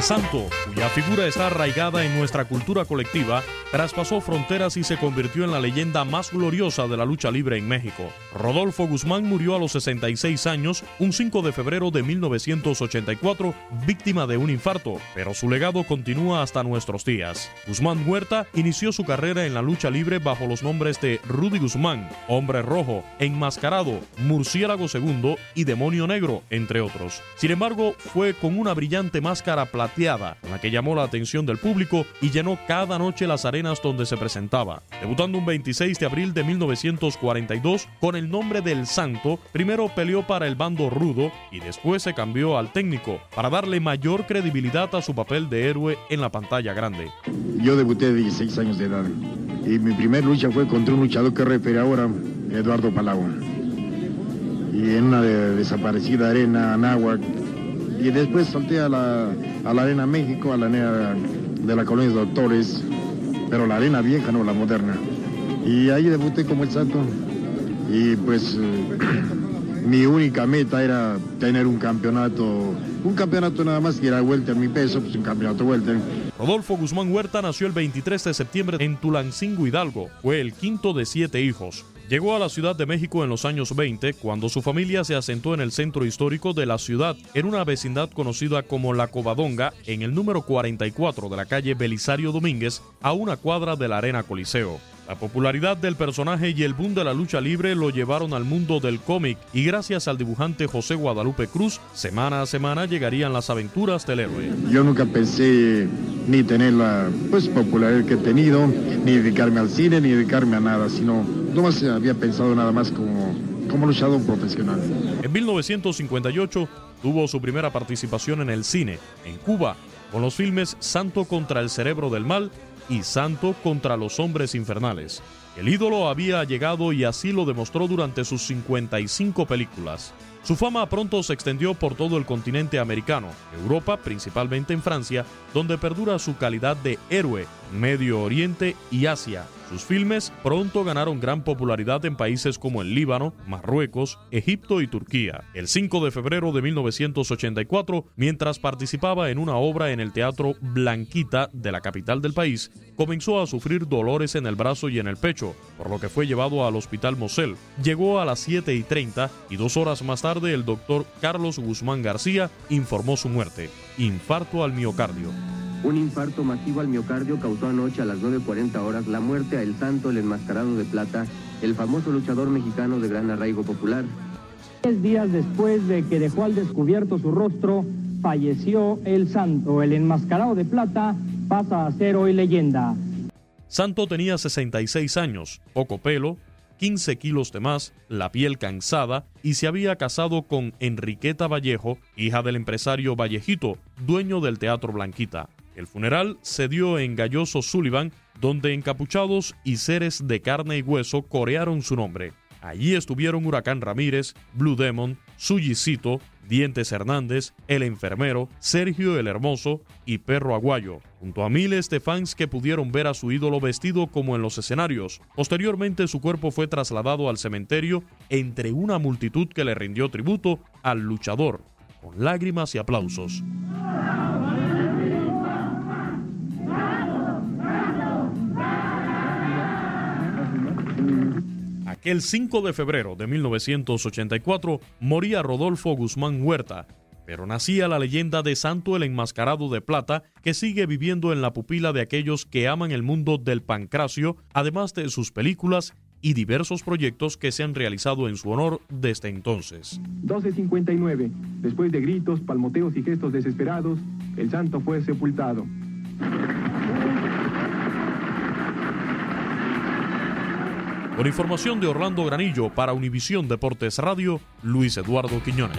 El santo, cuya figura está arraigada en nuestra cultura colectiva, traspasó fronteras y se convirtió en la leyenda más gloriosa de la lucha libre en México. Rodolfo Guzmán murió a los 66 años, un 5 de febrero de 1984, víctima de un infarto, pero su legado continúa hasta nuestros días. Guzmán Huerta inició su carrera en la lucha libre bajo los nombres de Rudy Guzmán, Hombre Rojo, Enmascarado, Murciélago II y Demonio Negro, entre otros. Sin embargo, fue con una brillante máscara plateada, la que llamó la atención del público y llenó cada noche las arenas donde se presentaba. Debutando un 26 de abril de 1942 con el nombre del Santo, primero peleó para el bando rudo y después se cambió al técnico para darle mayor credibilidad a su papel de héroe en la pantalla grande. Yo debuté de 16 años de edad y mi primera lucha fue contra un luchador que refiere ahora, Eduardo Palau. Y en una desaparecida arena, Anáhuac, y después salté a la, a la Arena México, a la arena de la colonia de doctores, pero la arena vieja, no la moderna. Y ahí debuté como el santo. Y pues mi única meta era tener un campeonato, un campeonato nada más que era vuelta en mi peso, pues un campeonato vuelta. Rodolfo Guzmán Huerta nació el 23 de septiembre en Tulancingo Hidalgo. Fue el quinto de siete hijos. Llegó a la Ciudad de México en los años 20 cuando su familia se asentó en el centro histórico de la ciudad, en una vecindad conocida como La Covadonga, en el número 44 de la calle Belisario Domínguez, a una cuadra de la Arena Coliseo. La popularidad del personaje y el boom de la lucha libre lo llevaron al mundo del cómic y gracias al dibujante José Guadalupe Cruz, semana a semana llegarían las aventuras del héroe. Yo nunca pensé ni tener la pues, popularidad que he tenido, ni dedicarme al cine, ni dedicarme a nada, sino no más había pensado nada más como, como luchador profesional. En 1958 tuvo su primera participación en el cine, en Cuba, con los filmes Santo contra el Cerebro del Mal y Santo contra los hombres infernales. El ídolo había llegado y así lo demostró durante sus 55 películas. Su fama pronto se extendió por todo el continente americano, Europa, principalmente en Francia, donde perdura su calidad de héroe, Medio Oriente y Asia. Sus filmes pronto ganaron gran popularidad en países como el Líbano, Marruecos, Egipto y Turquía. El 5 de febrero de 1984, mientras participaba en una obra en el Teatro Blanquita de la capital del país, comenzó a sufrir dolores en el brazo y en el pecho, por lo que fue llevado al Hospital Mosel. Llegó a las 7 y 30 y dos horas más tarde el doctor Carlos Guzmán García informó su muerte, infarto al miocardio. Un infarto masivo al miocardio causó anoche a las 9.40 horas la muerte a El Santo, el enmascarado de plata, el famoso luchador mexicano de gran arraigo popular. Tres días después de que dejó al descubierto su rostro, falleció El Santo, el enmascarado de plata, pasa a ser hoy leyenda. Santo tenía 66 años, poco pelo, 15 kilos de más, la piel cansada y se había casado con Enriqueta Vallejo, hija del empresario Vallejito, dueño del Teatro Blanquita. El funeral se dio en Galloso Sullivan, donde encapuchados y seres de carne y hueso corearon su nombre. Allí estuvieron Huracán Ramírez, Blue Demon, Suyicito, Dientes Hernández, El Enfermero, Sergio el Hermoso y Perro Aguayo, junto a miles de fans que pudieron ver a su ídolo vestido como en los escenarios. Posteriormente su cuerpo fue trasladado al cementerio entre una multitud que le rindió tributo al luchador, con lágrimas y aplausos. Aquel 5 de febrero de 1984 moría Rodolfo Guzmán Huerta, pero nacía la leyenda de Santo el Enmascarado de Plata, que sigue viviendo en la pupila de aquellos que aman el mundo del pancracio, además de sus películas y diversos proyectos que se han realizado en su honor desde entonces. 12.59. Después de gritos, palmoteos y gestos desesperados, el santo fue sepultado. Con información de Orlando Granillo para Univisión Deportes Radio, Luis Eduardo Quiñones.